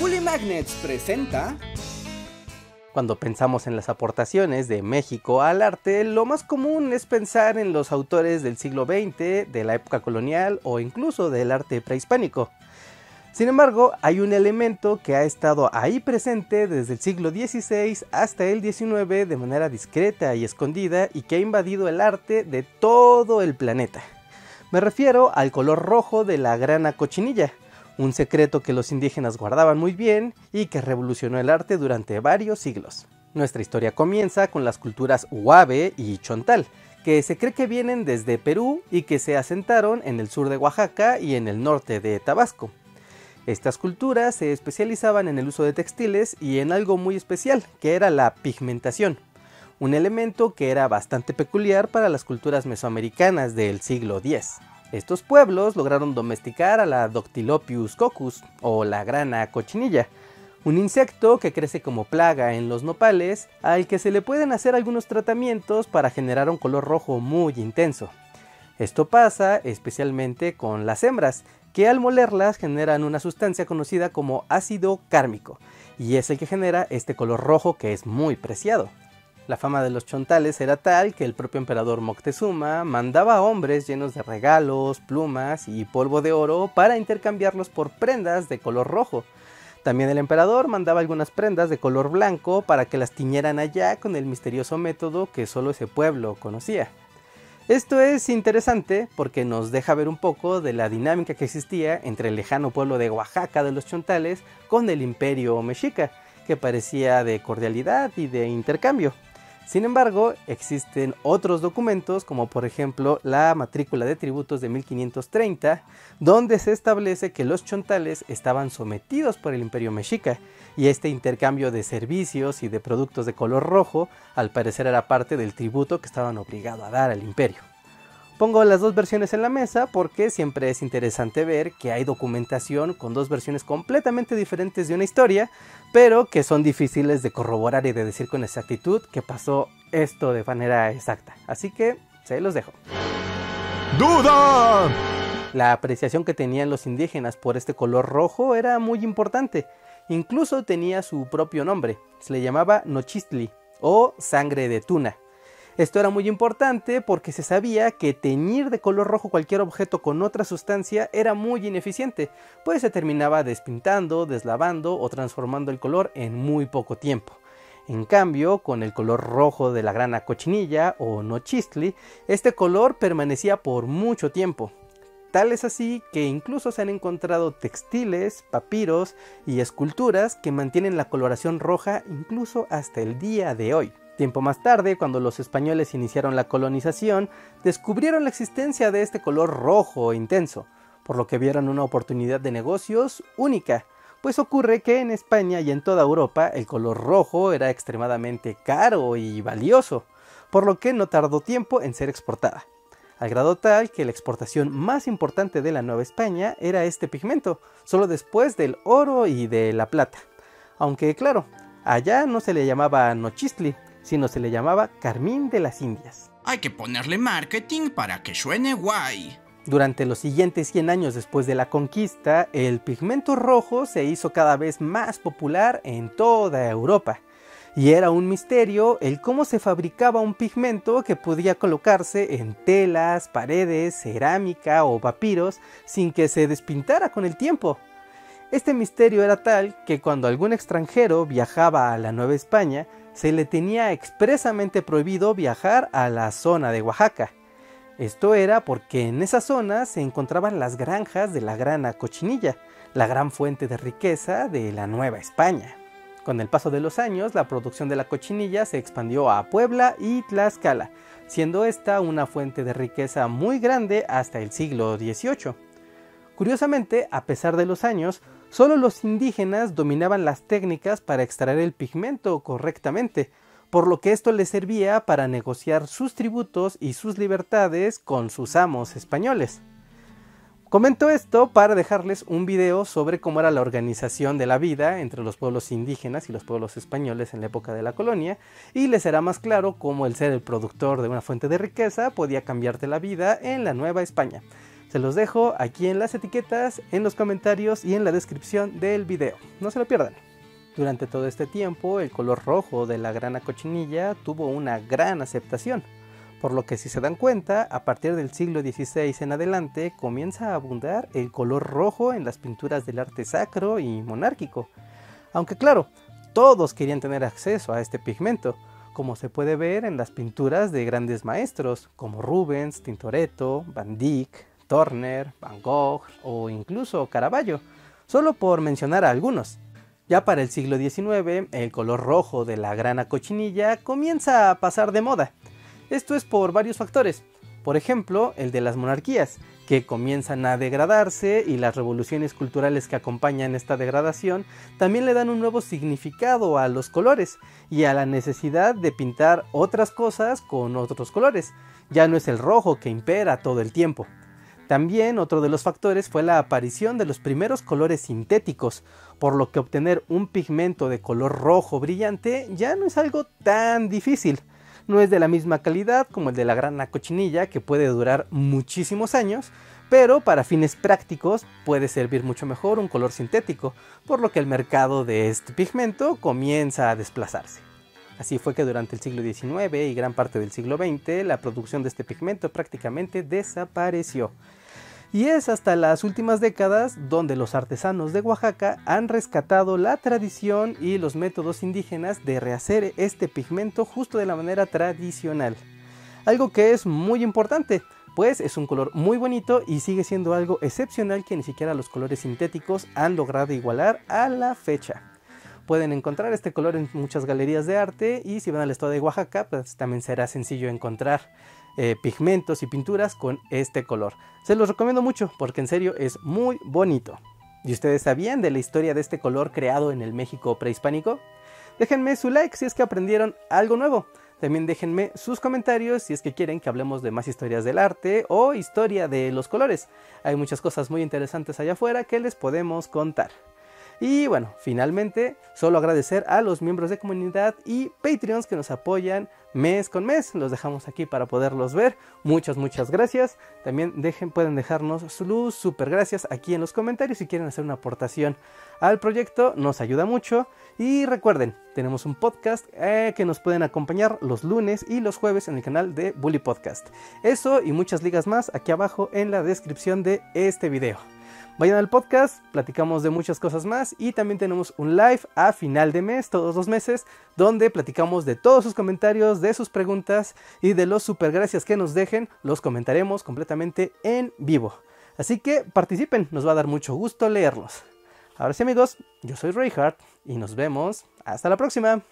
Magnets presenta... Cuando pensamos en las aportaciones de México al arte, lo más común es pensar en los autores del siglo XX, de la época colonial o incluso del arte prehispánico. Sin embargo, hay un elemento que ha estado ahí presente desde el siglo XVI hasta el XIX de manera discreta y escondida y que ha invadido el arte de todo el planeta. Me refiero al color rojo de la grana cochinilla, un secreto que los indígenas guardaban muy bien y que revolucionó el arte durante varios siglos. Nuestra historia comienza con las culturas Huave y Chontal, que se cree que vienen desde Perú y que se asentaron en el sur de Oaxaca y en el norte de Tabasco. Estas culturas se especializaban en el uso de textiles y en algo muy especial, que era la pigmentación, un elemento que era bastante peculiar para las culturas mesoamericanas del siglo X. Estos pueblos lograron domesticar a la Doctilopius coccus o la grana cochinilla, un insecto que crece como plaga en los nopales, al que se le pueden hacer algunos tratamientos para generar un color rojo muy intenso. Esto pasa especialmente con las hembras, que al molerlas generan una sustancia conocida como ácido cármico, y es el que genera este color rojo que es muy preciado. La fama de los chontales era tal que el propio emperador Moctezuma mandaba hombres llenos de regalos, plumas y polvo de oro para intercambiarlos por prendas de color rojo. También el emperador mandaba algunas prendas de color blanco para que las tiñeran allá con el misterioso método que solo ese pueblo conocía. Esto es interesante porque nos deja ver un poco de la dinámica que existía entre el lejano pueblo de Oaxaca de los chontales con el imperio mexica, que parecía de cordialidad y de intercambio. Sin embargo, existen otros documentos, como por ejemplo la matrícula de tributos de 1530, donde se establece que los chontales estaban sometidos por el imperio mexica, y este intercambio de servicios y de productos de color rojo al parecer era parte del tributo que estaban obligados a dar al imperio. Pongo las dos versiones en la mesa porque siempre es interesante ver que hay documentación con dos versiones completamente diferentes de una historia, pero que son difíciles de corroborar y de decir con exactitud que pasó esto de manera exacta. Así que se los dejo. ¡Duda! La apreciación que tenían los indígenas por este color rojo era muy importante. Incluso tenía su propio nombre. Se le llamaba Nochistli o sangre de tuna. Esto era muy importante porque se sabía que teñir de color rojo cualquier objeto con otra sustancia era muy ineficiente, pues se terminaba despintando, deslavando o transformando el color en muy poco tiempo. En cambio, con el color rojo de la grana cochinilla o nochistli, este color permanecía por mucho tiempo. Tal es así que incluso se han encontrado textiles, papiros y esculturas que mantienen la coloración roja incluso hasta el día de hoy. Tiempo más tarde, cuando los españoles iniciaron la colonización, descubrieron la existencia de este color rojo intenso, por lo que vieron una oportunidad de negocios única, pues ocurre que en España y en toda Europa el color rojo era extremadamente caro y valioso, por lo que no tardó tiempo en ser exportada, al grado tal que la exportación más importante de la Nueva España era este pigmento, solo después del oro y de la plata. Aunque claro, allá no se le llamaba nochistli, sino se le llamaba Carmín de las Indias. Hay que ponerle marketing para que suene guay. Durante los siguientes 100 años después de la conquista, el pigmento rojo se hizo cada vez más popular en toda Europa. Y era un misterio el cómo se fabricaba un pigmento que podía colocarse en telas, paredes, cerámica o papiros sin que se despintara con el tiempo. Este misterio era tal que cuando algún extranjero viajaba a la Nueva España, se le tenía expresamente prohibido viajar a la zona de Oaxaca. Esto era porque en esa zona se encontraban las granjas de la grana cochinilla, la gran fuente de riqueza de la Nueva España. Con el paso de los años, la producción de la cochinilla se expandió a Puebla y Tlaxcala, siendo esta una fuente de riqueza muy grande hasta el siglo XVIII. Curiosamente, a pesar de los años, Solo los indígenas dominaban las técnicas para extraer el pigmento correctamente, por lo que esto les servía para negociar sus tributos y sus libertades con sus amos españoles. Comento esto para dejarles un video sobre cómo era la organización de la vida entre los pueblos indígenas y los pueblos españoles en la época de la colonia, y les será más claro cómo el ser el productor de una fuente de riqueza podía cambiarte la vida en la Nueva España. Se los dejo aquí en las etiquetas, en los comentarios y en la descripción del video. No se lo pierdan. Durante todo este tiempo, el color rojo de la grana cochinilla tuvo una gran aceptación, por lo que si se dan cuenta, a partir del siglo XVI en adelante comienza a abundar el color rojo en las pinturas del arte sacro y monárquico. Aunque claro, todos querían tener acceso a este pigmento, como se puede ver en las pinturas de grandes maestros como Rubens, Tintoretto, Van Dyck, Turner, Van Gogh o incluso Caravaggio, solo por mencionar a algunos. Ya para el siglo XIX, el color rojo de la grana cochinilla comienza a pasar de moda. Esto es por varios factores. Por ejemplo, el de las monarquías, que comienzan a degradarse y las revoluciones culturales que acompañan esta degradación también le dan un nuevo significado a los colores y a la necesidad de pintar otras cosas con otros colores. Ya no es el rojo que impera todo el tiempo. También otro de los factores fue la aparición de los primeros colores sintéticos, por lo que obtener un pigmento de color rojo brillante ya no es algo tan difícil no es de la misma calidad como el de la grana cochinilla que puede durar muchísimos años, pero para fines prácticos puede servir mucho mejor un color sintético, por lo que el mercado de este pigmento comienza a desplazarse. Así fue que durante el siglo XIX y gran parte del siglo XX la producción de este pigmento prácticamente desapareció y es hasta las últimas décadas donde los artesanos de Oaxaca han rescatado la tradición y los métodos indígenas de rehacer este pigmento justo de la manera tradicional. Algo que es muy importante, pues es un color muy bonito y sigue siendo algo excepcional que ni siquiera los colores sintéticos han logrado igualar a la fecha. Pueden encontrar este color en muchas galerías de arte y si van al estado de Oaxaca, pues también será sencillo encontrar eh, pigmentos y pinturas con este color. Se los recomiendo mucho porque en serio es muy bonito. ¿Y ustedes sabían de la historia de este color creado en el México prehispánico? Déjenme su like si es que aprendieron algo nuevo. También déjenme sus comentarios si es que quieren que hablemos de más historias del arte o historia de los colores. Hay muchas cosas muy interesantes allá afuera que les podemos contar. Y bueno, finalmente, solo agradecer a los miembros de comunidad y Patreons que nos apoyan mes con mes. Los dejamos aquí para poderlos ver. Muchas, muchas gracias. También dejen, pueden dejarnos su super gracias aquí en los comentarios si quieren hacer una aportación al proyecto. Nos ayuda mucho. Y recuerden, tenemos un podcast eh, que nos pueden acompañar los lunes y los jueves en el canal de Bully Podcast. Eso y muchas ligas más aquí abajo en la descripción de este video. Vayan al podcast, platicamos de muchas cosas más y también tenemos un live a final de mes, todos los meses, donde platicamos de todos sus comentarios, de sus preguntas y de los super gracias que nos dejen, los comentaremos completamente en vivo. Así que participen, nos va a dar mucho gusto leerlos. Ahora sí amigos, yo soy Reinhardt y nos vemos hasta la próxima.